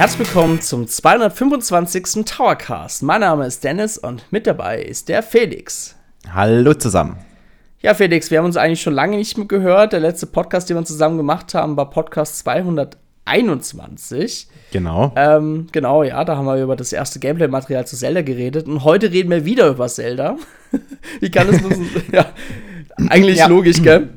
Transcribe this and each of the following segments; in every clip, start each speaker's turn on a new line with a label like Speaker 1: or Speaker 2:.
Speaker 1: Herzlich willkommen zum 225. Towercast. Mein Name ist Dennis und mit dabei ist der Felix.
Speaker 2: Hallo zusammen.
Speaker 1: Ja, Felix, wir haben uns eigentlich schon lange nicht mehr gehört. Der letzte Podcast, den wir zusammen gemacht haben, war Podcast 221.
Speaker 2: Genau.
Speaker 1: Ähm, genau, ja, da haben wir über das erste Gameplay-Material zu Zelda geredet. Und heute reden wir wieder über Zelda. Wie kann es ja, eigentlich ja. logisch, gell?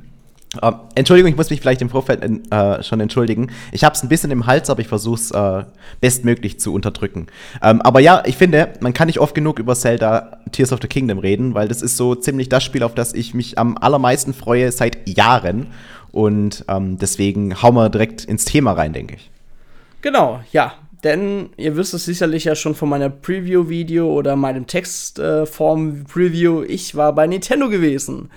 Speaker 2: Uh, Entschuldigung, ich muss mich vielleicht im Vorfeld äh, schon entschuldigen. Ich habe es ein bisschen im Hals, aber ich versuche es äh, bestmöglich zu unterdrücken. Ähm, aber ja, ich finde, man kann nicht oft genug über Zelda Tears of the Kingdom reden, weil das ist so ziemlich das Spiel, auf das ich mich am allermeisten freue seit Jahren. Und ähm, deswegen hauen wir direkt ins Thema rein, denke ich.
Speaker 1: Genau, ja. Denn ihr wisst es sicherlich ja schon von meiner Preview-Video oder meinem Textform-Preview. ich war bei Nintendo gewesen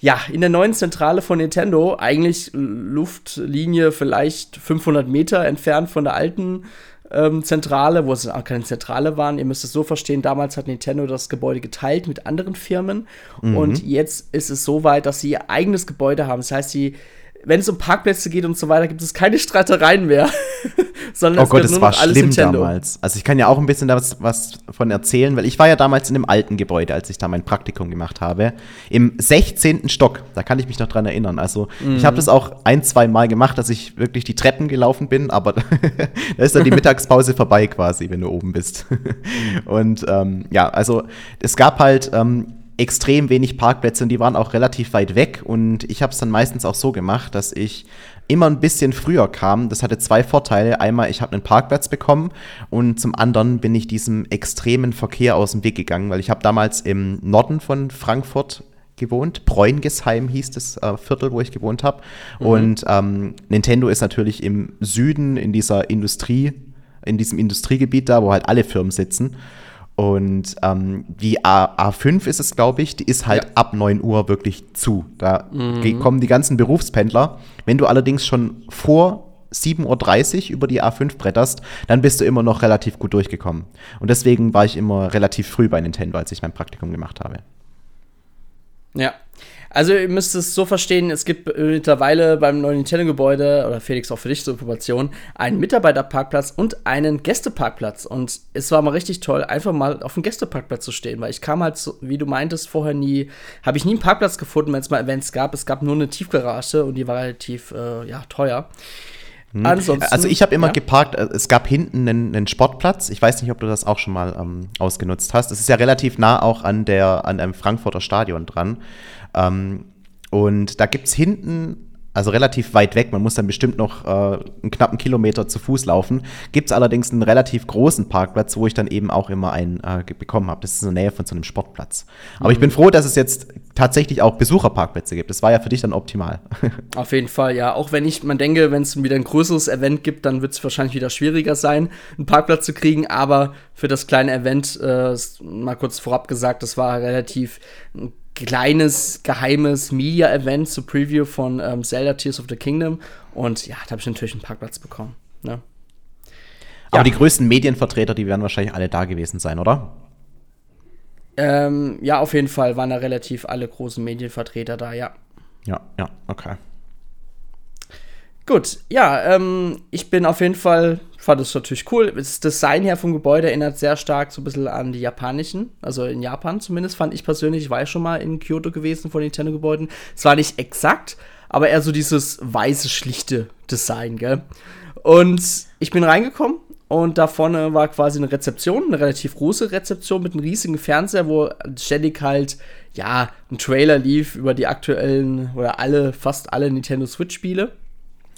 Speaker 1: ja, in der neuen Zentrale von Nintendo, eigentlich Luftlinie vielleicht 500 Meter entfernt von der alten ähm, Zentrale, wo es auch keine Zentrale waren. Ihr müsst es so verstehen, damals hat Nintendo das Gebäude geteilt mit anderen Firmen mhm. und jetzt ist es so weit, dass sie ihr eigenes Gebäude haben. Das heißt, sie wenn es um Parkplätze geht und so weiter, gibt es keine Streitereien mehr.
Speaker 2: sondern oh Gott, es war schlimm Nintendo. damals. Also ich kann ja auch ein bisschen da was, was von erzählen, weil ich war ja damals in dem alten Gebäude, als ich da mein Praktikum gemacht habe. Im 16. Stock, da kann ich mich noch dran erinnern. Also mhm. ich habe das auch ein, zwei Mal gemacht, dass ich wirklich die Treppen gelaufen bin, aber da ist dann die Mittagspause vorbei quasi, wenn du oben bist. und ähm, ja, also es gab halt ähm, extrem wenig Parkplätze und die waren auch relativ weit weg. Und ich habe es dann meistens auch so gemacht, dass ich immer ein bisschen früher kam. Das hatte zwei Vorteile. Einmal, ich habe einen Parkplatz bekommen und zum anderen bin ich diesem extremen Verkehr aus dem Weg gegangen, weil ich habe damals im Norden von Frankfurt gewohnt. Bräungesheim hieß das äh, Viertel, wo ich gewohnt habe. Mhm. Und ähm, Nintendo ist natürlich im Süden in dieser Industrie, in diesem Industriegebiet da, wo halt alle Firmen sitzen. Und ähm, die A A5 ist es, glaube ich, die ist halt ja. ab 9 Uhr wirklich zu. Da mhm. kommen die ganzen Berufspendler. Wenn du allerdings schon vor 7.30 Uhr über die A5 bretterst, dann bist du immer noch relativ gut durchgekommen. Und deswegen war ich immer relativ früh bei Nintendo, als ich mein Praktikum gemacht habe.
Speaker 1: Ja, also ihr müsst es so verstehen, es gibt mittlerweile beim neuen Nintendo-Gebäude, oder Felix auch für dich zur Information, einen Mitarbeiterparkplatz und einen Gästeparkplatz. Und es war mal richtig toll, einfach mal auf dem Gästeparkplatz zu stehen, weil ich kam halt, so, wie du meintest, vorher nie, habe ich nie einen Parkplatz gefunden, wenn es mal Events gab. Es gab nur eine Tiefgarage und die war relativ, äh, ja, teuer.
Speaker 2: Hm. Also ich habe immer ja. geparkt, äh, es gab hinten einen, einen, Sportplatz. Ich weiß nicht, ob du das auch schon mal ähm, ausgenutzt hast. Es ist ja relativ nah auch an, der, an einem Frankfurter Stadion dran. Ähm, und da gibt es hinten also relativ weit weg. Man muss dann bestimmt noch äh, einen knappen Kilometer zu Fuß laufen. Gibt es allerdings einen relativ großen Parkplatz, wo ich dann eben auch immer einen äh, bekommen habe. Das ist in der Nähe von so einem Sportplatz. Aber mhm. ich bin froh, dass es jetzt tatsächlich auch Besucherparkplätze gibt. Das war ja für dich dann optimal.
Speaker 1: Auf jeden Fall, ja. Auch wenn ich, man denke, wenn es wieder ein größeres Event gibt, dann wird es wahrscheinlich wieder schwieriger sein, einen Parkplatz zu kriegen. Aber für das kleine Event, äh, mal kurz vorab gesagt, das war relativ kleines, geheimes Media-Event zur Preview von ähm, Zelda Tears of the Kingdom. Und ja, da habe ich natürlich einen Parkplatz bekommen. Ne?
Speaker 2: Aber ja. die größten Medienvertreter, die werden wahrscheinlich alle da gewesen sein, oder?
Speaker 1: Ähm, ja, auf jeden Fall waren da relativ alle großen Medienvertreter da, ja.
Speaker 2: Ja, ja, okay.
Speaker 1: Gut, ja, ähm, ich bin auf jeden Fall, fand es natürlich cool. Das Design her vom Gebäude erinnert sehr stark so ein bisschen an die japanischen, also in Japan zumindest, fand ich persönlich. Ich war ja schon mal in Kyoto gewesen von Nintendo-Gebäuden. Zwar nicht exakt, aber eher so dieses weiße, schlichte Design, gell? Und ich bin reingekommen und da vorne war quasi eine Rezeption, eine relativ große Rezeption mit einem riesigen Fernseher, wo ständig halt, ja, ein Trailer lief über die aktuellen oder alle, fast alle Nintendo Switch-Spiele.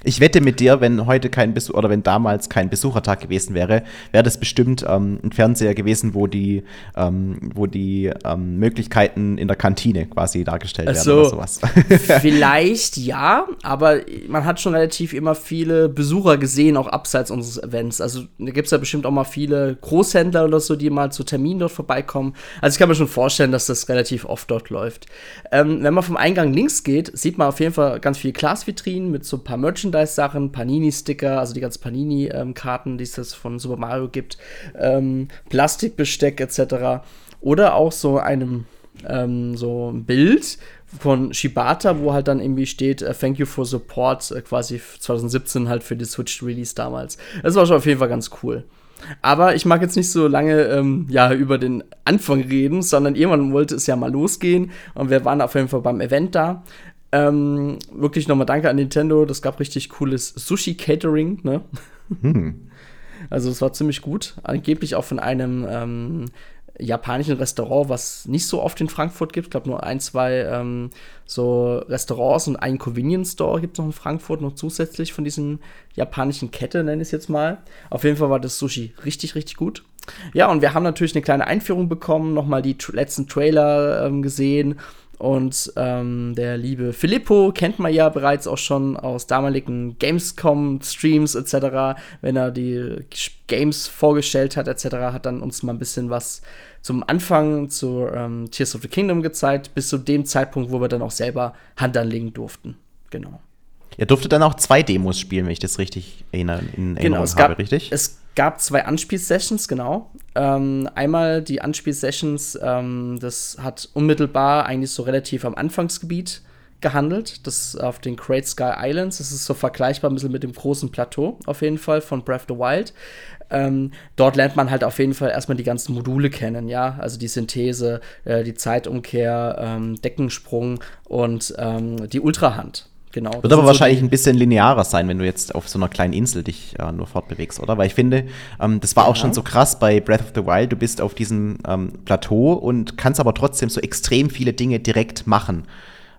Speaker 2: Ich wette mit dir, wenn heute kein Besuch oder wenn damals kein Besuchertag gewesen wäre, wäre das bestimmt ähm, ein Fernseher gewesen, wo die, ähm, wo die ähm, Möglichkeiten in der Kantine quasi dargestellt werden
Speaker 1: so, oder sowas. Vielleicht ja, aber man hat schon relativ immer viele Besucher gesehen, auch abseits unseres Events. Also da gibt es ja bestimmt auch mal viele Großhändler oder so, die mal zu Terminen dort vorbeikommen. Also ich kann mir schon vorstellen, dass das relativ oft dort läuft. Ähm, wenn man vom Eingang links geht, sieht man auf jeden Fall ganz viele Glasvitrinen mit so ein paar Merchandise Merchandise-Sachen, Panini-Sticker, also die ganzen Panini-Karten, die es von Super Mario gibt, ähm, Plastikbesteck etc. Oder auch so einem ähm, so ein Bild, von Shibata, wo halt dann irgendwie steht, uh, thank you for support, uh, quasi 2017 halt für die Switch Release damals. Das war schon auf jeden Fall ganz cool. Aber ich mag jetzt nicht so lange ähm, ja, über den Anfang reden, sondern irgendwann wollte es ja mal losgehen und wir waren auf jeden Fall beim Event da. Ähm, wirklich nochmal danke an Nintendo, das gab richtig cooles Sushi-Catering, ne? Hm. Also es war ziemlich gut. Angeblich auch von einem ähm, japanischen Restaurant, was nicht so oft in Frankfurt gibt. Ich glaube nur ein, zwei ähm, so Restaurants und einen Convenience Store gibt es noch in Frankfurt, noch zusätzlich von diesen japanischen Kette, nenne ich es jetzt mal. Auf jeden Fall war das Sushi richtig, richtig gut. Ja, und wir haben natürlich eine kleine Einführung bekommen, nochmal die letzten Trailer ähm, gesehen und ähm, der liebe Filippo kennt man ja bereits auch schon aus damaligen Gamescom-Streams etc., wenn er die Games vorgestellt hat etc., hat dann uns mal ein bisschen was zum Anfang zu ähm, Tears of the Kingdom gezeigt, bis zu dem Zeitpunkt, wo wir dann auch selber Hand anlegen durften. Genau.
Speaker 2: Er durfte dann auch zwei Demos spielen, wenn ich das richtig in Erinnerung genau,
Speaker 1: es habe, richtig? Es gab zwei Anspielsessions, genau. Ähm, einmal die Anspielsessions, ähm, das hat unmittelbar eigentlich so relativ am Anfangsgebiet gehandelt. Das auf den Great Sky Islands. Das ist so vergleichbar ein bisschen mit dem großen Plateau, auf jeden Fall, von Breath of the Wild. Ähm, dort lernt man halt auf jeden Fall erstmal die ganzen Module kennen, ja. Also die Synthese, äh, die Zeitumkehr, ähm, Deckensprung und ähm, die Ultrahand. Genau.
Speaker 2: Wird aber wahrscheinlich so ein bisschen linearer sein, wenn du jetzt auf so einer kleinen Insel dich äh, nur fortbewegst, oder? Weil ich finde, ähm, das war ja. auch schon so krass bei Breath of the Wild. Du bist auf diesem ähm, Plateau und kannst aber trotzdem so extrem viele Dinge direkt machen.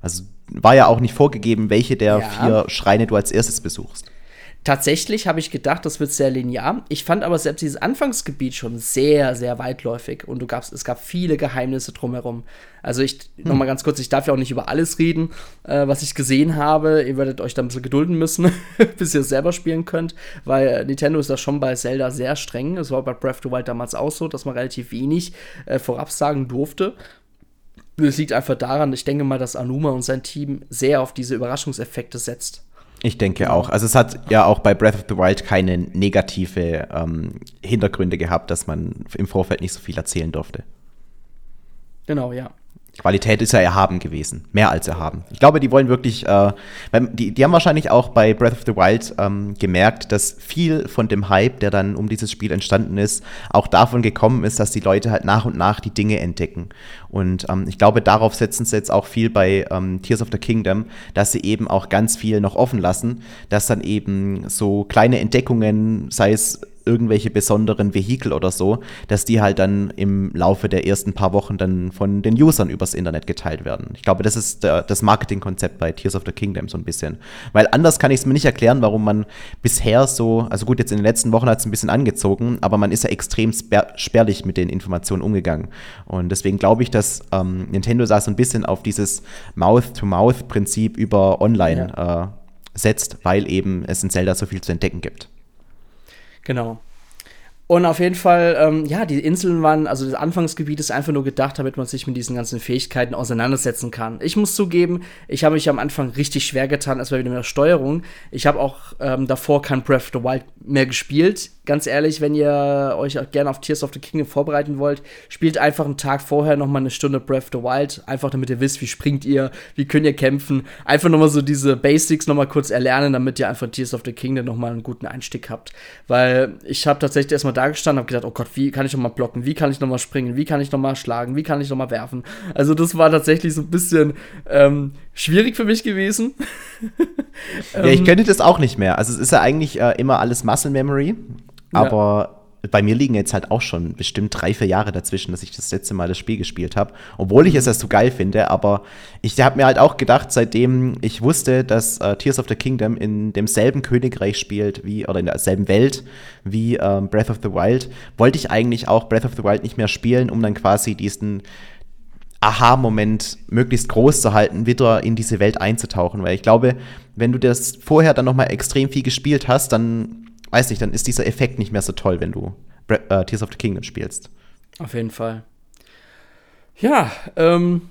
Speaker 2: Also war ja auch nicht vorgegeben, welche der ja. vier Schreine du als erstes besuchst.
Speaker 1: Tatsächlich habe ich gedacht, das wird sehr linear. Ich fand aber selbst dieses Anfangsgebiet schon sehr, sehr weitläufig und du gabst, es gab viele Geheimnisse drumherum. Also ich, hm. noch mal ganz kurz, ich darf ja auch nicht über alles reden, äh, was ich gesehen habe. Ihr werdet euch da ein bisschen gedulden müssen, bis ihr es selber spielen könnt, weil Nintendo ist da schon bei Zelda sehr streng. Es war bei Breath of the Wild damals auch so, dass man relativ wenig äh, vorab sagen durfte. Das liegt einfach daran, ich denke mal, dass Anuma und sein Team sehr auf diese Überraschungseffekte setzt.
Speaker 2: Ich denke auch. Also es hat ja auch bei Breath of the Wild keine negative ähm, Hintergründe gehabt, dass man im Vorfeld nicht so viel erzählen durfte.
Speaker 1: Genau, ja.
Speaker 2: Qualität ist ja erhaben gewesen, mehr als erhaben. Ich glaube, die wollen wirklich, äh, die, die haben wahrscheinlich auch bei Breath of the Wild ähm, gemerkt, dass viel von dem Hype, der dann um dieses Spiel entstanden ist, auch davon gekommen ist, dass die Leute halt nach und nach die Dinge entdecken. Und ähm, ich glaube, darauf setzen sie jetzt auch viel bei ähm, Tears of the Kingdom, dass sie eben auch ganz viel noch offen lassen, dass dann eben so kleine Entdeckungen, sei es irgendwelche besonderen Vehikel oder so, dass die halt dann im Laufe der ersten paar Wochen dann von den Usern übers Internet geteilt werden. Ich glaube, das ist der, das Marketingkonzept bei Tears of the Kingdom so ein bisschen. Weil anders kann ich es mir nicht erklären, warum man bisher so, also gut, jetzt in den letzten Wochen hat es ein bisschen angezogen, aber man ist ja extrem spärlich mit den Informationen umgegangen. Und deswegen glaube ich, dass ähm, Nintendo da so ein bisschen auf dieses Mouth-to-Mouth-Prinzip über Online ja. äh, setzt, weil eben es in Zelda so viel zu entdecken gibt.
Speaker 1: Genau. Und auf jeden Fall, ähm, ja, die Inseln waren, also das Anfangsgebiet ist einfach nur gedacht, damit man sich mit diesen ganzen Fähigkeiten auseinandersetzen kann. Ich muss zugeben, ich habe mich am Anfang richtig schwer getan, erstmal wieder mit der Steuerung. Ich habe auch ähm, davor kein Breath of the Wild mehr gespielt. Ganz ehrlich, wenn ihr euch gerne auf Tears of the Kingdom vorbereiten wollt, spielt einfach einen Tag vorher noch mal eine Stunde Breath of the Wild, einfach damit ihr wisst, wie springt ihr, wie könnt ihr kämpfen. Einfach noch mal so diese Basics noch mal kurz erlernen, damit ihr einfach Tears of the Kingdom noch mal einen guten Einstieg habt. Weil ich habe tatsächlich erstmal da gestanden, habe gedacht, oh Gott, wie kann ich noch mal blocken, wie kann ich noch mal springen, wie kann ich noch mal schlagen, wie kann ich noch mal werfen. Also das war tatsächlich so ein bisschen ähm, schwierig für mich gewesen.
Speaker 2: ja, ich könnte das auch nicht mehr. Also es ist ja eigentlich äh, immer alles Muscle Memory, aber ja. Bei mir liegen jetzt halt auch schon bestimmt drei, vier Jahre dazwischen, dass ich das letzte Mal das Spiel gespielt habe. Obwohl ich es ja so geil finde, aber ich habe mir halt auch gedacht, seitdem ich wusste, dass äh, Tears of the Kingdom in demselben Königreich spielt wie, oder in derselben Welt wie äh, Breath of the Wild, wollte ich eigentlich auch Breath of the Wild nicht mehr spielen, um dann quasi diesen Aha-Moment möglichst groß zu halten, wieder in diese Welt einzutauchen. Weil ich glaube, wenn du das vorher dann nochmal extrem viel gespielt hast, dann, weiß nicht, dann ist dieser Effekt nicht mehr so toll, wenn du äh, Tears of the Kingdom spielst.
Speaker 1: Auf jeden Fall. Ja, ähm,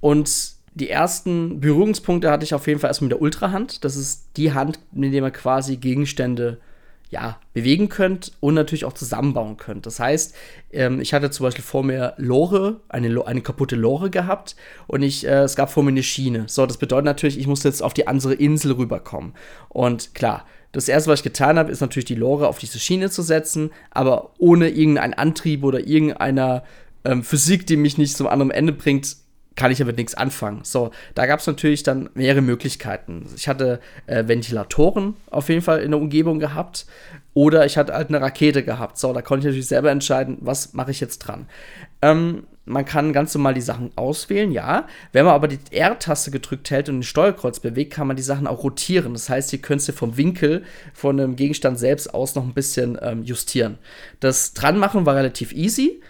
Speaker 1: und die ersten Berührungspunkte hatte ich auf jeden Fall erstmal mit der Ultrahand. Das ist die Hand, mit der man quasi Gegenstände ja, bewegen könnt und natürlich auch zusammenbauen könnt. Das heißt, ähm, ich hatte zum Beispiel vor mir Lore, eine, eine kaputte Lore gehabt und ich, äh, es gab vor mir eine Schiene. So, das bedeutet natürlich, ich musste jetzt auf die andere Insel rüberkommen. Und klar, das erste, was ich getan habe, ist natürlich die Lore auf diese Schiene zu setzen, aber ohne irgendeinen Antrieb oder irgendeiner ähm, Physik, die mich nicht zum anderen Ende bringt, kann ich damit nichts anfangen. So, da gab es natürlich dann mehrere Möglichkeiten. Ich hatte äh, Ventilatoren auf jeden Fall in der Umgebung gehabt oder ich hatte halt eine Rakete gehabt. So, da konnte ich natürlich selber entscheiden, was mache ich jetzt dran. Ähm, man kann ganz normal die Sachen auswählen, ja. Wenn man aber die R-Taste gedrückt hält und den Steuerkreuz bewegt, kann man die Sachen auch rotieren. Das heißt, ihr könnt sie vom Winkel von einem Gegenstand selbst aus noch ein bisschen ähm, justieren. Das Dranmachen war relativ easy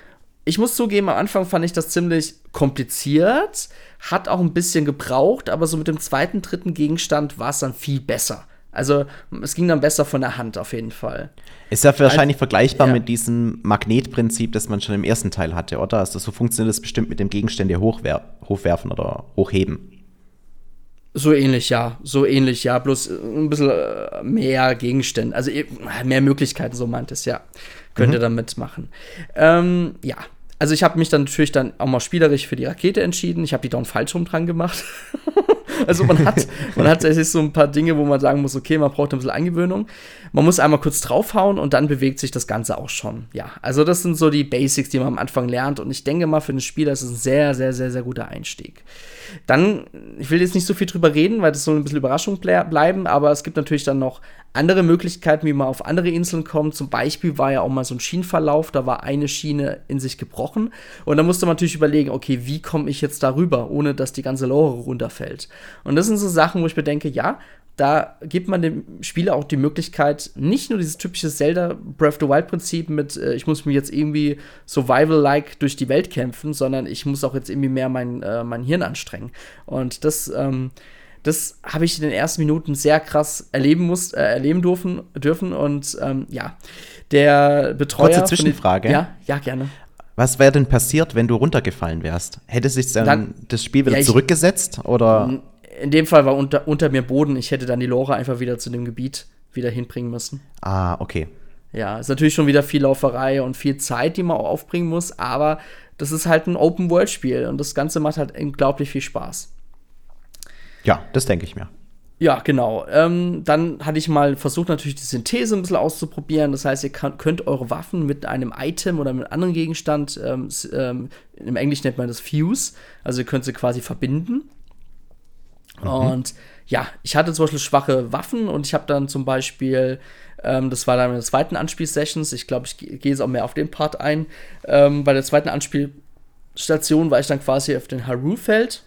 Speaker 1: ich muss zugeben, am Anfang fand ich das ziemlich kompliziert, hat auch ein bisschen gebraucht, aber so mit dem zweiten, dritten Gegenstand war es dann viel besser. Also es ging dann besser von der Hand auf jeden Fall.
Speaker 2: Ist ja wahrscheinlich also, vergleichbar ja. mit diesem Magnetprinzip, das man schon im ersten Teil hatte, oder? Also so funktioniert das bestimmt mit dem Gegenstände hochwer hochwerfen oder hochheben.
Speaker 1: So ähnlich, ja. So ähnlich, ja. Bloß ein bisschen äh, mehr Gegenstände. Also mehr Möglichkeiten, so meint es, ja. Könnt ihr mhm. damit machen. Ähm, ja, also ich habe mich dann natürlich dann auch mal spielerisch für die Rakete entschieden. Ich habe die Down falsch rum dran gemacht. also man hat, man hat tatsächlich so ein paar Dinge, wo man sagen muss, okay, man braucht ein bisschen Eingewöhnung. Man muss einmal kurz draufhauen und dann bewegt sich das Ganze auch schon. Ja, also das sind so die Basics, die man am Anfang lernt. Und ich denke mal, für den Spieler ist es ein sehr, sehr, sehr, sehr guter Einstieg. Dann, ich will jetzt nicht so viel drüber reden, weil das soll ein bisschen Überraschung bleiben, aber es gibt natürlich dann noch andere Möglichkeiten, wie man auf andere Inseln kommt. Zum Beispiel war ja auch mal so ein Schienenverlauf, da war eine Schiene in sich gebrochen. Und da musste man natürlich überlegen, okay, wie komme ich jetzt darüber, ohne dass die ganze Lore runterfällt. Und das sind so Sachen, wo ich mir denke, ja, da gibt man dem Spieler auch die Möglichkeit, nicht nur dieses typische Zelda Breath of the Wild Prinzip mit, äh, ich muss mich jetzt irgendwie survival-like durch die Welt kämpfen, sondern ich muss auch jetzt irgendwie mehr mein, äh, mein Hirn anstrengen. Und das, ähm, das habe ich in den ersten Minuten sehr krass erleben muss, äh, erleben dürfen, dürfen. Und ähm, ja, der Betreuer.
Speaker 2: Kurze Zwischenfrage.
Speaker 1: Den, ja, ja, gerne.
Speaker 2: Was wäre denn passiert, wenn du runtergefallen wärst? Hätte sich dann, dann das Spiel wieder ja, zurückgesetzt? Oder?
Speaker 1: in dem Fall war unter, unter mir Boden. Ich hätte dann die Lore einfach wieder zu dem Gebiet wieder hinbringen müssen.
Speaker 2: Ah, okay.
Speaker 1: Ja, ist natürlich schon wieder viel Lauferei und viel Zeit, die man auch aufbringen muss, aber das ist halt ein Open-World-Spiel und das Ganze macht halt unglaublich viel Spaß.
Speaker 2: Ja, das denke ich mir.
Speaker 1: Ja, genau. Ähm, dann hatte ich mal versucht, natürlich die Synthese ein bisschen auszuprobieren. Das heißt, ihr kann, könnt eure Waffen mit einem Item oder mit einem anderen Gegenstand, ähm, ähm, im Englischen nennt man das Fuse, also ihr könnt sie quasi verbinden. Mhm. Und ja, ich hatte zum Beispiel schwache Waffen und ich habe dann zum Beispiel, ähm, das war dann in der zweiten Anspielsessions, ich glaube, ich gehe jetzt auch mehr auf den Part ein. Ähm, bei der zweiten Anspielstation war ich dann quasi auf den Haru-Feld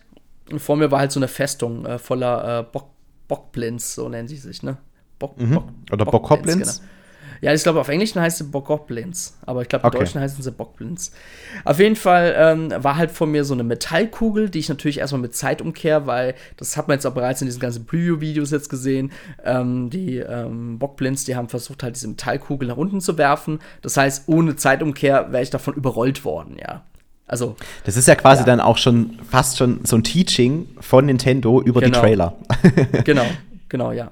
Speaker 1: und vor mir war halt so eine Festung äh, voller äh, Bock Bockblins, so nennen sie sich, ne?
Speaker 2: Bock, mhm. Bock, Oder Bockhoblins?
Speaker 1: Ja, ich glaube, auf Englisch heißt sie Bogoblins, aber ich glaube, im okay. Deutschen heißen sie Bockblins. Auf jeden Fall ähm, war halt vor mir so eine Metallkugel, die ich natürlich erstmal mit Zeitumkehr, weil das hat man jetzt auch bereits in diesen ganzen Preview-Videos jetzt gesehen. Ähm, die ähm, Bockblins, die haben versucht, halt diese Metallkugel nach unten zu werfen. Das heißt, ohne Zeitumkehr wäre ich davon überrollt worden, ja. Also,
Speaker 2: das ist ja quasi ja. dann auch schon fast schon so ein Teaching von Nintendo über genau. die Trailer.
Speaker 1: genau, genau, ja.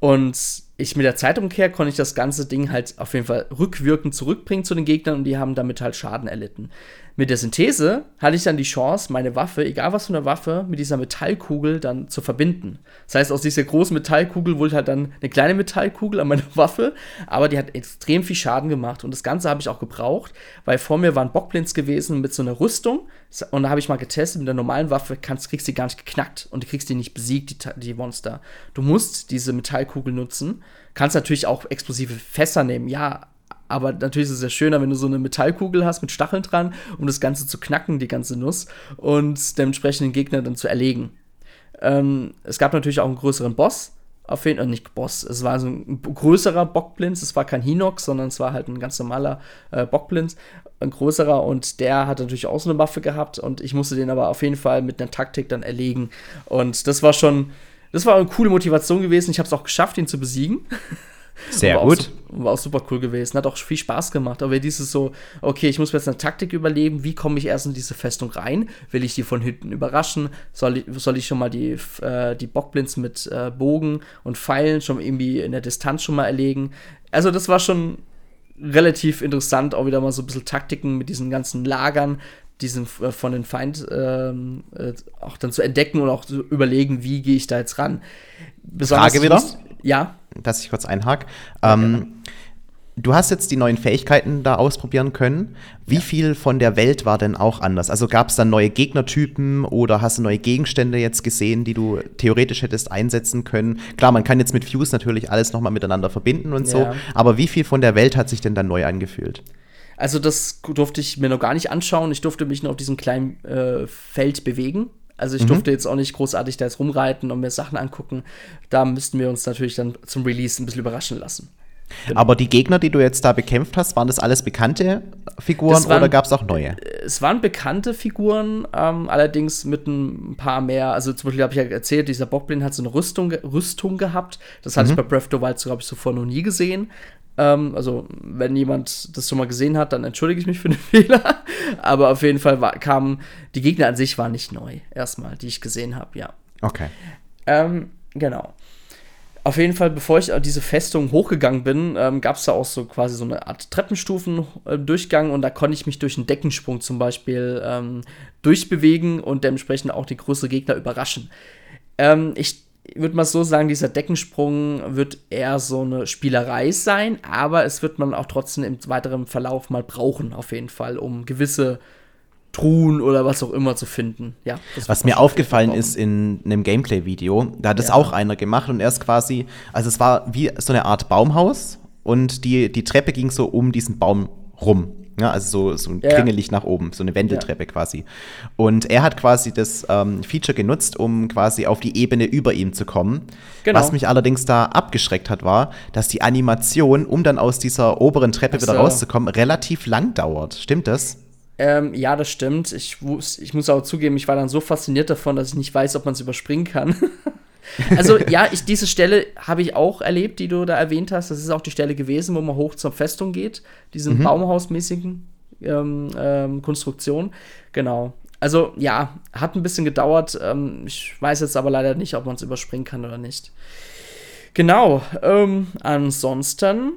Speaker 1: Und ich mit der Zeitumkehr konnte ich das ganze Ding halt auf jeden Fall rückwirkend zurückbringen zu den Gegnern und die haben damit halt Schaden erlitten. Mit der Synthese hatte ich dann die Chance, meine Waffe, egal was für eine Waffe, mit dieser Metallkugel dann zu verbinden. Das heißt, aus dieser großen Metallkugel wurde halt dann eine kleine Metallkugel an meiner Waffe, aber die hat extrem viel Schaden gemacht. Und das Ganze habe ich auch gebraucht, weil vor mir waren Bockblins gewesen mit so einer Rüstung. Und da habe ich mal getestet, mit der normalen Waffe kannst, kriegst du die gar nicht geknackt und du kriegst die nicht besiegt, die, die Monster. Du musst diese Metallkugel nutzen. Kannst natürlich auch explosive Fässer nehmen, ja, aber natürlich ist es ja schöner, wenn du so eine Metallkugel hast mit Stacheln dran, um das Ganze zu knacken, die ganze Nuss, und dementsprechend den Gegner dann zu erlegen. Ähm, es gab natürlich auch einen größeren Boss. Auf jeden Fall, äh, nicht Boss, es war so ein größerer Bockblins. Es war kein Hinox, sondern es war halt ein ganz normaler äh, Bockblins. Ein größerer und der hat natürlich auch so eine Waffe gehabt und ich musste den aber auf jeden Fall mit einer Taktik dann erlegen. Und das war schon, das war eine coole Motivation gewesen. Ich habe es auch geschafft, ihn zu besiegen.
Speaker 2: Sehr war gut.
Speaker 1: Auch, war auch super cool gewesen. Hat auch viel Spaß gemacht. Aber dieses so, okay, ich muss mir jetzt eine Taktik überlegen. Wie komme ich erst in diese Festung rein? Will ich die von hinten überraschen? Soll ich, soll ich schon mal die, äh, die Bockblins mit äh, Bogen und Pfeilen schon irgendwie in der Distanz schon mal erlegen? Also, das war schon relativ interessant, auch wieder mal so ein bisschen Taktiken mit diesen ganzen Lagern, diesen äh, von den Feind ähm, äh, auch dann zu entdecken und auch zu überlegen, wie gehe ich da jetzt ran.
Speaker 2: Besonders Frage wieder?
Speaker 1: Ja.
Speaker 2: Dass ich kurz einhake. Ähm, du hast jetzt die neuen Fähigkeiten da ausprobieren können. Wie ja. viel von der Welt war denn auch anders? Also gab es dann neue Gegnertypen oder hast du neue Gegenstände jetzt gesehen, die du theoretisch hättest einsetzen können? Klar, man kann jetzt mit Fuse natürlich alles nochmal miteinander verbinden und ja. so, aber wie viel von der Welt hat sich denn dann neu angefühlt?
Speaker 1: Also das durfte ich mir noch gar nicht anschauen. Ich durfte mich nur auf diesem kleinen äh, Feld bewegen. Also ich mhm. durfte jetzt auch nicht großartig da jetzt rumreiten und mir Sachen angucken. Da müssten wir uns natürlich dann zum Release ein bisschen überraschen lassen.
Speaker 2: Genau. Aber die Gegner, die du jetzt da bekämpft hast, waren das alles bekannte Figuren waren, oder gab es auch neue?
Speaker 1: Es waren bekannte Figuren, ähm, allerdings mit ein paar mehr. Also zum Beispiel habe ich ja erzählt, dieser Bockblin hat so eine Rüstung, Rüstung gehabt. Das hatte mhm. ich bei Breath of the Wild, glaube ich, zuvor noch nie gesehen. Ähm, also, wenn jemand das schon mal gesehen hat, dann entschuldige ich mich für den Fehler. Aber auf jeden Fall war, kamen die Gegner an sich waren nicht neu, erstmal, die ich gesehen habe, ja.
Speaker 2: Okay.
Speaker 1: Ähm, genau. Auf jeden Fall, bevor ich diese Festung hochgegangen bin, ähm, gab es da auch so quasi so eine Art Treppenstufen-Durchgang und da konnte ich mich durch einen Deckensprung zum Beispiel ähm, durchbewegen und dementsprechend auch die größere Gegner überraschen. Ähm, ich würde mal so sagen, dieser Deckensprung wird eher so eine Spielerei sein, aber es wird man auch trotzdem im weiteren Verlauf mal brauchen, auf jeden Fall, um gewisse Truhen oder was auch immer zu finden. Ja,
Speaker 2: was mir aufgefallen ist in einem Gameplay-Video, da hat es ja. auch einer gemacht und er ist quasi, also es war wie so eine Art Baumhaus und die, die Treppe ging so um diesen Baum rum. Ja, also so, so ein ja. Kringelicht nach oben, so eine Wendeltreppe ja. quasi. Und er hat quasi das ähm, Feature genutzt, um quasi auf die Ebene über ihm zu kommen. Genau. Was mich allerdings da abgeschreckt hat, war, dass die Animation, um dann aus dieser oberen Treppe so. wieder rauszukommen, relativ lang dauert. Stimmt das?
Speaker 1: Ähm, ja, das stimmt. Ich, ich muss auch zugeben, ich war dann so fasziniert davon, dass ich nicht weiß, ob man es überspringen kann. Also ja, ich, diese Stelle habe ich auch erlebt, die du da erwähnt hast. Das ist auch die Stelle gewesen, wo man hoch zur Festung geht, diesen mhm. Baumhausmäßigen ähm, ähm, Konstruktion. Genau. Also ja, hat ein bisschen gedauert. Ähm, ich weiß jetzt aber leider nicht, ob man es überspringen kann oder nicht. Genau. Ähm, ansonsten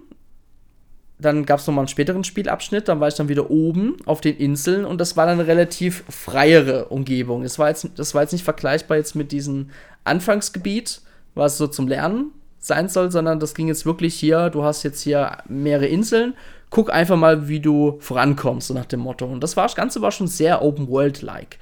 Speaker 1: dann gab es nochmal einen späteren Spielabschnitt, dann war ich dann wieder oben auf den Inseln und das war dann eine relativ freiere Umgebung. Das war jetzt, das war jetzt nicht vergleichbar jetzt mit diesem Anfangsgebiet, was so zum Lernen sein soll, sondern das ging jetzt wirklich hier, du hast jetzt hier mehrere Inseln, guck einfach mal, wie du vorankommst, so nach dem Motto. Und das, war, das Ganze war schon sehr Open-World-like.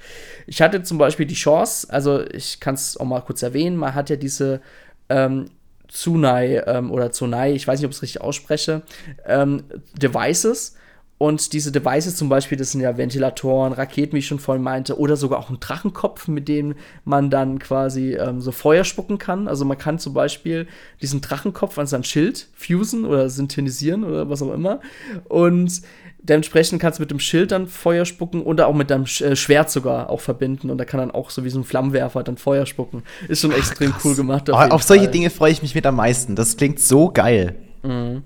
Speaker 1: Ich hatte zum Beispiel die Chance, also ich kann es auch mal kurz erwähnen, man hat ja diese ähm, Tsunai ähm, oder Tsunai, ich weiß nicht, ob ich es richtig ausspreche, ähm, Devices. Und diese Devices zum Beispiel, das sind ja Ventilatoren, Raketen, wie ich schon vorhin meinte, oder sogar auch ein Drachenkopf, mit dem man dann quasi ähm, so Feuer spucken kann. Also man kann zum Beispiel diesen Drachenkopf an sein Schild fusen oder synthetisieren oder was auch immer. Und Dementsprechend kannst du mit dem Schild dann Feuer spucken oder auch mit deinem äh, Schwert sogar auch verbinden und da kann dann auch so wie so ein Flammenwerfer dann Feuer spucken. Ist schon Ach, extrem krass. cool gemacht.
Speaker 2: Auf, auf solche Dinge freue ich mich mit am meisten. Das klingt so geil.
Speaker 1: Mhm.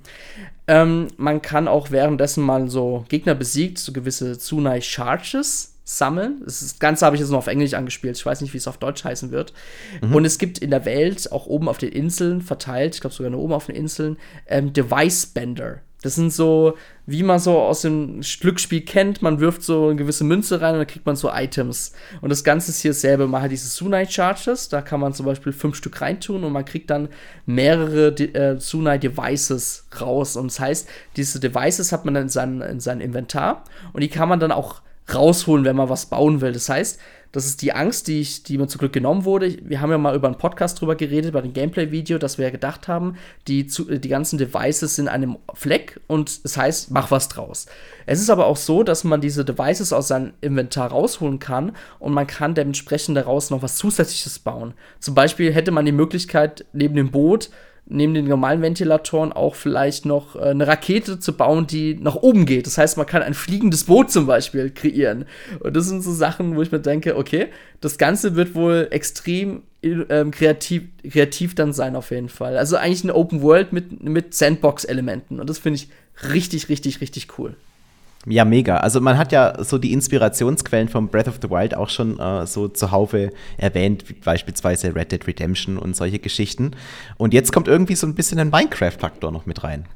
Speaker 1: Ähm, man kann auch währenddessen mal so Gegner besiegt, so gewisse Tsunai Charges sammeln. Das Ganze habe ich jetzt nur auf Englisch angespielt. Ich weiß nicht, wie es auf Deutsch heißen wird. Mhm. Und es gibt in der Welt, auch oben auf den Inseln verteilt, ich glaube sogar nur oben auf den Inseln, ähm, Device Bender. Das sind so, wie man so aus dem Glücksspiel kennt, man wirft so eine gewisse Münze rein und dann kriegt man so Items. Und das Ganze ist hier dasselbe. Man hat diese Sunai Charges, da kann man zum Beispiel fünf Stück reintun und man kriegt dann mehrere äh, Sunai Devices raus. Und das heißt, diese Devices hat man dann in, sein, in seinem Inventar und die kann man dann auch rausholen, wenn man was bauen will. Das heißt, das ist die Angst, die, ich, die mir zum Glück genommen wurde. Wir haben ja mal über einen Podcast drüber geredet, bei dem Gameplay-Video, dass wir ja gedacht haben, die, die ganzen Devices sind einem Fleck und das heißt, mach was draus. Es ist aber auch so, dass man diese Devices aus seinem Inventar rausholen kann und man kann dementsprechend daraus noch was Zusätzliches bauen. Zum Beispiel hätte man die Möglichkeit, neben dem Boot neben den normalen Ventilatoren auch vielleicht noch äh, eine Rakete zu bauen, die nach oben geht. Das heißt, man kann ein fliegendes Boot zum Beispiel kreieren. Und das sind so Sachen, wo ich mir denke, okay, das Ganze wird wohl extrem ähm, kreativ, kreativ dann sein, auf jeden Fall. Also eigentlich eine Open World mit, mit Sandbox-Elementen. Und das finde ich richtig, richtig, richtig cool.
Speaker 2: Ja, mega. Also man hat ja so die Inspirationsquellen von Breath of the Wild auch schon äh, so zuhaufe erwähnt, wie beispielsweise Red Dead Redemption und solche Geschichten. Und jetzt kommt irgendwie so ein bisschen ein Minecraft-Faktor noch mit rein.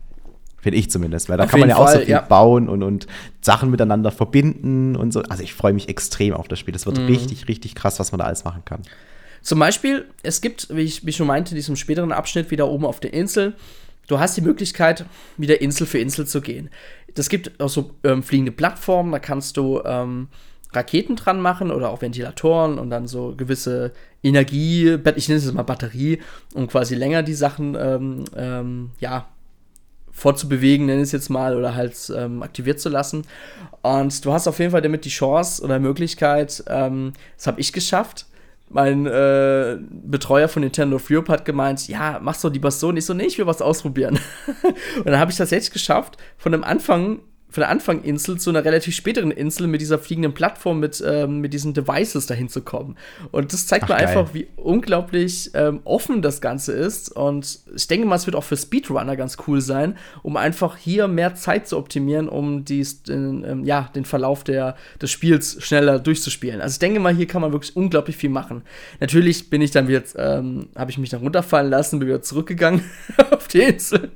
Speaker 2: Finde ich zumindest, weil da auf kann man ja Fall, auch so viel ja. bauen und, und Sachen miteinander verbinden und so. Also ich freue mich extrem auf das Spiel. Das wird mhm. richtig, richtig krass, was man da alles machen kann.
Speaker 1: Zum Beispiel, es gibt, wie ich, wie ich schon meinte, in diesem späteren Abschnitt wieder oben auf der Insel, du hast die Möglichkeit, wieder Insel für Insel zu gehen. Das gibt auch so ähm, fliegende Plattformen, da kannst du ähm, Raketen dran machen oder auch Ventilatoren und dann so gewisse Energie, ich nenne es mal Batterie, um quasi länger die Sachen, ähm, ähm, ja, vorzubewegen, nenne ich es jetzt mal, oder halt ähm, aktiviert zu lassen. Und du hast auf jeden Fall damit die Chance oder Möglichkeit, ähm, das habe ich geschafft, mein äh, Betreuer von Nintendo of Europe hat gemeint, ja, machst du lieber so. Und ich so, nee, ich will was ausprobieren. und dann habe ich das jetzt geschafft, von dem Anfang von der Anfanginsel zu einer relativ späteren Insel mit dieser fliegenden Plattform mit, ähm, mit diesen Devices dahin zu kommen. Und das zeigt Ach, mir geil. einfach, wie unglaublich ähm, offen das Ganze ist. Und ich denke mal, es wird auch für Speedrunner ganz cool sein, um einfach hier mehr Zeit zu optimieren, um dies, den, ähm, ja, den Verlauf der, des Spiels schneller durchzuspielen. Also ich denke mal, hier kann man wirklich unglaublich viel machen. Natürlich bin ich dann wieder, ähm, habe ich mich dann runterfallen lassen, bin wieder zurückgegangen auf die Insel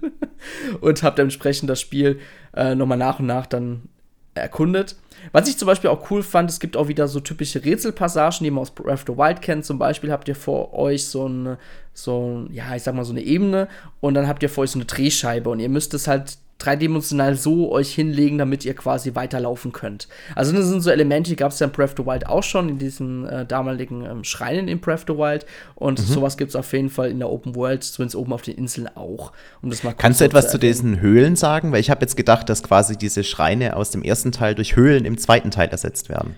Speaker 1: und habe dementsprechend das Spiel äh, nochmal nach und nach dann erkundet. Was ich zum Beispiel auch cool fand, es gibt auch wieder so typische Rätselpassagen, die man aus Breath of the Wild kennt. Zum Beispiel habt ihr vor euch so eine, so, ja, ich sag mal so eine Ebene und dann habt ihr vor euch so eine Drehscheibe und ihr müsst es halt dreidimensional so euch hinlegen, damit ihr quasi weiterlaufen könnt. Also das sind so Elemente, die gab es ja in Breath of the Wild auch schon, in diesen äh, damaligen ähm, Schreinen in Breath of the Wild. Und mhm. sowas gibt es auf jeden Fall in der Open World, zumindest oben auf den Inseln auch. Um
Speaker 2: das mal Kannst du etwas zu, zu diesen Höhlen sagen? Weil ich habe jetzt gedacht, dass quasi diese Schreine aus dem ersten Teil durch Höhlen im zweiten Teil ersetzt werden.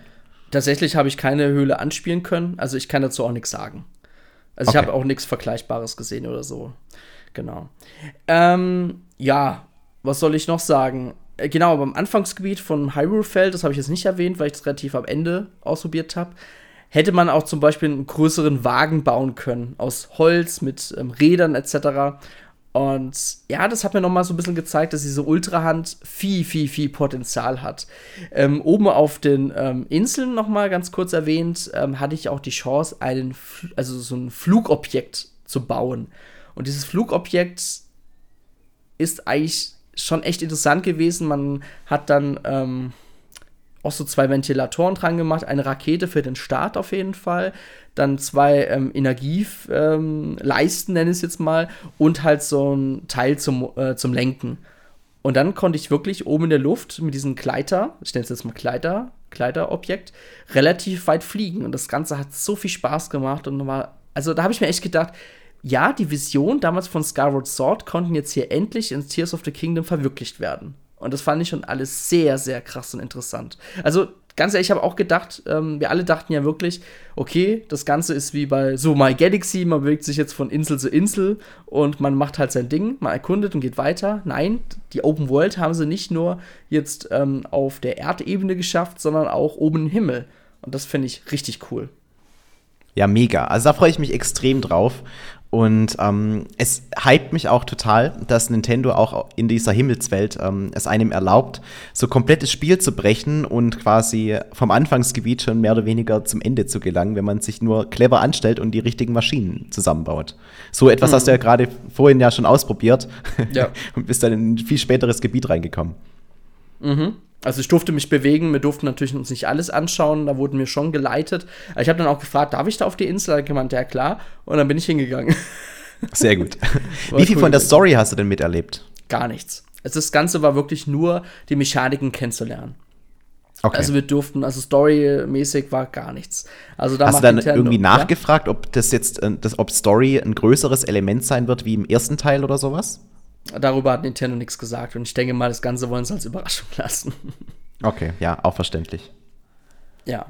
Speaker 1: Tatsächlich habe ich keine Höhle anspielen können, also ich kann dazu auch nichts sagen. Also okay. ich habe auch nichts Vergleichbares gesehen oder so. Genau. Ähm, ja, was soll ich noch sagen? Äh, genau, beim Anfangsgebiet von Hyrule-Feld, das habe ich jetzt nicht erwähnt, weil ich das relativ am Ende ausprobiert habe, hätte man auch zum Beispiel einen größeren Wagen bauen können, aus Holz mit ähm, Rädern etc. Und ja, das hat mir noch mal so ein bisschen gezeigt, dass diese Ultrahand viel, viel, viel Potenzial hat. Ähm, oben auf den ähm, Inseln noch mal ganz kurz erwähnt, ähm, hatte ich auch die Chance, einen, also so ein Flugobjekt zu bauen. Und dieses Flugobjekt ist eigentlich schon echt interessant gewesen. Man hat dann ähm, auch so zwei Ventilatoren dran gemacht, eine Rakete für den Start auf jeden Fall, dann zwei ähm, Energieleisten, ähm, nenne ich es jetzt mal, und halt so ein Teil zum, äh, zum Lenken. Und dann konnte ich wirklich oben in der Luft mit diesem Gleiter, ich nenne es jetzt mal Gleiter, Gleiterobjekt, relativ weit fliegen. Und das Ganze hat so viel Spaß gemacht und war, also da habe ich mir echt gedacht, ja, die Vision damals von Skyward Sword konnten jetzt hier endlich in Tears of the Kingdom verwirklicht werden. Und das fand ich schon alles sehr, sehr krass und interessant. Also, ganz ehrlich, ich habe auch gedacht, ähm, wir alle dachten ja wirklich, okay, das Ganze ist wie bei so My Galaxy, man bewegt sich jetzt von Insel zu Insel und man macht halt sein Ding, man erkundet und geht weiter. Nein, die Open World haben sie nicht nur jetzt ähm, auf der Erdebene geschafft, sondern auch oben im Himmel. Und das finde ich richtig cool.
Speaker 2: Ja, mega. Also da freue ich mich extrem drauf. Und ähm, es hypt mich auch total, dass Nintendo auch in dieser Himmelswelt ähm, es einem erlaubt, so komplettes Spiel zu brechen und quasi vom Anfangsgebiet schon mehr oder weniger zum Ende zu gelangen, wenn man sich nur clever anstellt und die richtigen Maschinen zusammenbaut. So etwas mhm. hast du ja gerade vorhin ja schon ausprobiert ja. und bist dann in ein viel späteres Gebiet reingekommen.
Speaker 1: Mhm. Also ich durfte mich bewegen, wir durften natürlich uns nicht alles anschauen, da wurden wir schon geleitet. Ich habe dann auch gefragt, darf ich da auf die Insel? Da jemand, ja klar. Und dann bin ich hingegangen.
Speaker 2: Sehr gut. Wie viel cool von der Story hast du denn miterlebt?
Speaker 1: Gar nichts. Also das Ganze war wirklich nur, die Mechaniken kennenzulernen. Okay. Also wir durften, also storymäßig war gar nichts. Also
Speaker 2: da Hast du dann Nintendo, irgendwie nachgefragt, ja? ob das jetzt, das, ob Story ein größeres Element sein wird wie im ersten Teil oder sowas?
Speaker 1: Darüber hat Nintendo nichts gesagt und ich denke mal, das Ganze wollen sie als Überraschung lassen.
Speaker 2: Okay, ja, auch verständlich.
Speaker 1: Ja.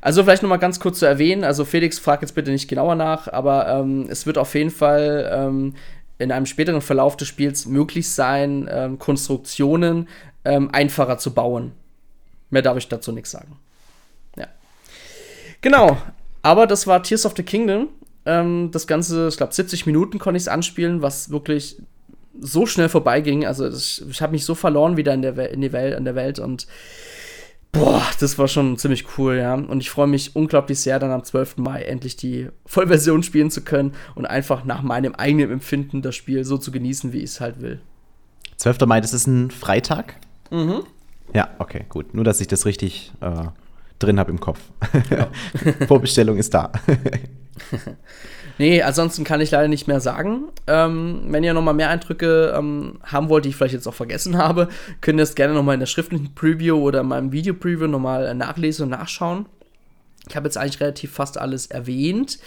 Speaker 1: Also vielleicht noch mal ganz kurz zu erwähnen, also Felix fragt jetzt bitte nicht genauer nach, aber ähm, es wird auf jeden Fall ähm, in einem späteren Verlauf des Spiels möglich sein, ähm, Konstruktionen ähm, einfacher zu bauen. Mehr darf ich dazu nichts sagen. Ja. Genau, aber das war Tears of the Kingdom. Ähm, das Ganze, ich glaube, 70 Minuten konnte ich es anspielen, was wirklich so schnell vorbeiging. Also das, ich habe mich so verloren wieder in der, in die Welt, in der Welt und boah, das war schon ziemlich cool, ja. Und ich freue mich unglaublich sehr, dann am 12. Mai endlich die Vollversion spielen zu können und einfach nach meinem eigenen Empfinden das Spiel so zu genießen, wie ich es halt will.
Speaker 2: 12. Mai, das ist ein Freitag? Mhm. Ja, okay, gut. Nur, dass ich das richtig äh, drin habe im Kopf. Ja. Vorbestellung ist da.
Speaker 1: nee, ansonsten kann ich leider nicht mehr sagen. Ähm, wenn ihr noch mal mehr Eindrücke ähm, haben wollt, die ich vielleicht jetzt auch vergessen habe, könnt ihr es gerne noch mal in der schriftlichen Preview oder in meinem Video-Preview noch mal nachlesen und nachschauen. Ich habe jetzt eigentlich relativ fast alles erwähnt.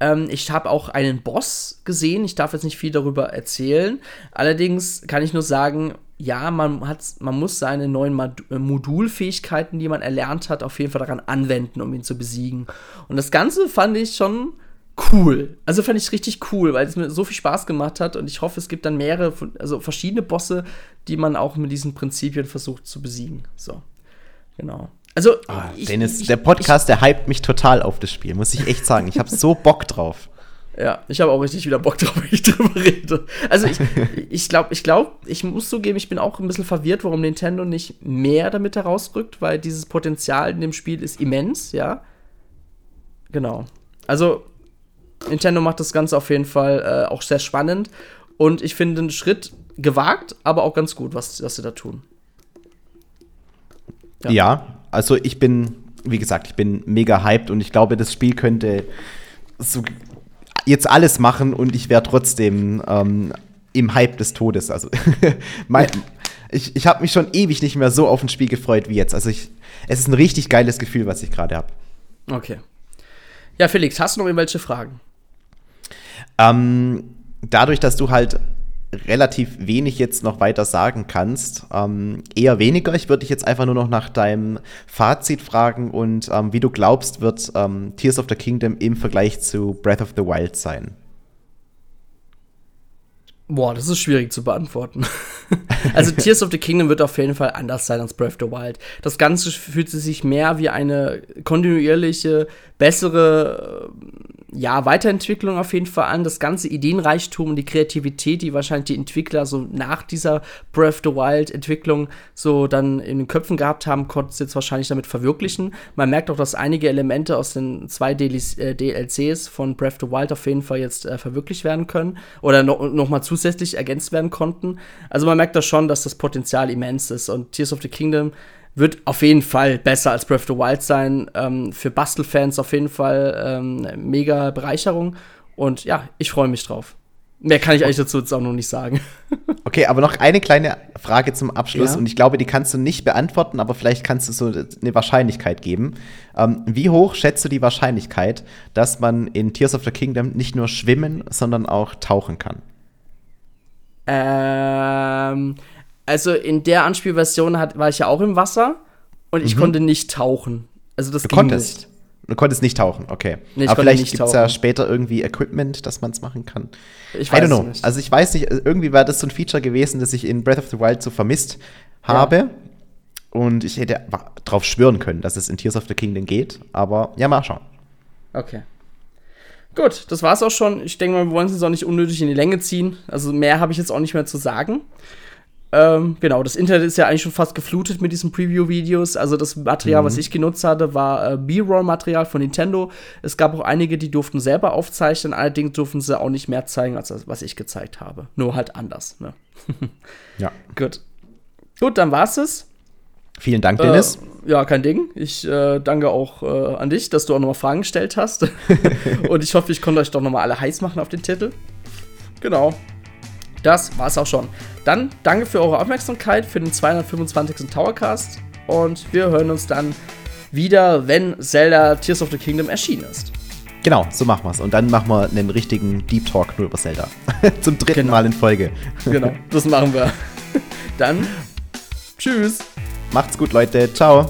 Speaker 1: Ähm, ich habe auch einen Boss gesehen. Ich darf jetzt nicht viel darüber erzählen. Allerdings kann ich nur sagen, ja, man, man muss seine neuen äh, Modulfähigkeiten, die man erlernt hat, auf jeden Fall daran anwenden, um ihn zu besiegen. Und das Ganze fand ich schon cool. Also fand ich richtig cool, weil es mir so viel Spaß gemacht hat und ich hoffe, es gibt dann mehrere, also verschiedene Bosse, die man auch mit diesen Prinzipien versucht zu besiegen. So, genau. Also,
Speaker 2: oh, ich, Dennis, ich, der Podcast, ich, der hypt mich total auf das Spiel, muss ich echt sagen. Ich habe so Bock drauf.
Speaker 1: Ja, ich habe auch richtig wieder Bock drauf, wenn ich drüber rede. Also ich, ich glaube, ich glaube, ich muss zugeben, ich bin auch ein bisschen verwirrt, warum Nintendo nicht mehr damit herausrückt, weil dieses Potenzial in dem Spiel ist immens, ja. Genau. Also Nintendo macht das Ganze auf jeden Fall äh, auch sehr spannend und ich finde den Schritt gewagt, aber auch ganz gut, was, was sie da tun.
Speaker 2: Ja. ja, also ich bin, wie gesagt, ich bin mega hyped und ich glaube, das Spiel könnte so jetzt alles machen und ich wäre trotzdem ähm, im Hype des Todes. Also mein, ich, ich habe mich schon ewig nicht mehr so auf ein Spiel gefreut wie jetzt. Also ich, es ist ein richtig geiles Gefühl, was ich gerade habe.
Speaker 1: Okay. Ja, Felix, hast du noch irgendwelche Fragen?
Speaker 2: Ähm, dadurch, dass du halt relativ wenig jetzt noch weiter sagen kannst. Ähm, eher weniger. Ich würde dich jetzt einfach nur noch nach deinem Fazit fragen und ähm, wie du glaubst, wird ähm, Tears of the Kingdom im Vergleich zu Breath of the Wild sein.
Speaker 1: Boah, das ist schwierig zu beantworten. also Tears of the Kingdom wird auf jeden Fall anders sein als Breath of the Wild. Das Ganze fühlt sich mehr wie eine kontinuierliche, bessere ja, Weiterentwicklung auf jeden Fall an. Das ganze Ideenreichtum und die Kreativität, die wahrscheinlich die Entwickler so nach dieser Breath of the Wild Entwicklung so dann in den Köpfen gehabt haben, konnten sie jetzt wahrscheinlich damit verwirklichen. Man merkt auch, dass einige Elemente aus den zwei DLCs äh, von Breath of the Wild auf jeden Fall jetzt äh, verwirklicht werden können oder no noch mal zusätzlich ergänzt werden konnten. Also man merkt da schon, dass das Potenzial immens ist und Tears of the Kingdom wird auf jeden Fall besser als Breath of the Wild sein. Ähm, für Bastelfans auf jeden Fall ähm, mega Bereicherung. Und ja, ich freue mich drauf. Mehr kann ich eigentlich dazu jetzt auch noch nicht sagen.
Speaker 2: Okay, aber noch eine kleine Frage zum Abschluss ja. und ich glaube, die kannst du nicht beantworten, aber vielleicht kannst du so eine Wahrscheinlichkeit geben. Ähm, wie hoch schätzt du die Wahrscheinlichkeit, dass man in Tears of the Kingdom nicht nur schwimmen, sondern auch tauchen kann?
Speaker 1: Ähm, also in der Anspielversion hat, war ich ja auch im Wasser und ich mhm. konnte nicht tauchen. Also das
Speaker 2: du ging konntest. nicht. Du konntest nicht tauchen, okay. Nee, Aber vielleicht gibt es ja später irgendwie Equipment, dass man es machen kann. Ich weiß I don't know. Nicht. Also ich weiß nicht, irgendwie war das so ein Feature gewesen, das ich in Breath of the Wild so vermisst habe. Ja. Und ich hätte drauf schwören können, dass es in Tears of the Kingdom geht. Aber ja, mal schauen.
Speaker 1: Okay. Gut, das war's auch schon. Ich denke mal, wir wollen es jetzt auch nicht unnötig in die Länge ziehen. Also mehr habe ich jetzt auch nicht mehr zu sagen. Ähm, genau, das Internet ist ja eigentlich schon fast geflutet mit diesen Preview-Videos. Also das Material, mhm. was ich genutzt hatte, war äh, B-Roll-Material von Nintendo. Es gab auch einige, die durften selber aufzeichnen, allerdings durften sie auch nicht mehr zeigen, als das, was ich gezeigt habe. Nur halt anders. Ne?
Speaker 2: ja.
Speaker 1: Gut. Gut, dann war's es.
Speaker 2: Vielen Dank, Dennis.
Speaker 1: Äh, ja, kein Ding. Ich äh, danke auch äh, an dich, dass du auch nochmal Fragen gestellt hast. Und ich hoffe, ich konnte euch doch nochmal alle heiß machen auf den Titel. Genau. Das war's auch schon. Dann danke für eure Aufmerksamkeit für den 225. Towercast und wir hören uns dann wieder, wenn Zelda Tears of the Kingdom erschienen ist.
Speaker 2: Genau, so machen wir es. Und dann machen wir einen richtigen Deep Talk nur über Zelda. Zum dritten genau. Mal in Folge.
Speaker 1: genau, das machen wir. dann, tschüss.
Speaker 2: Macht's gut, Leute. Ciao.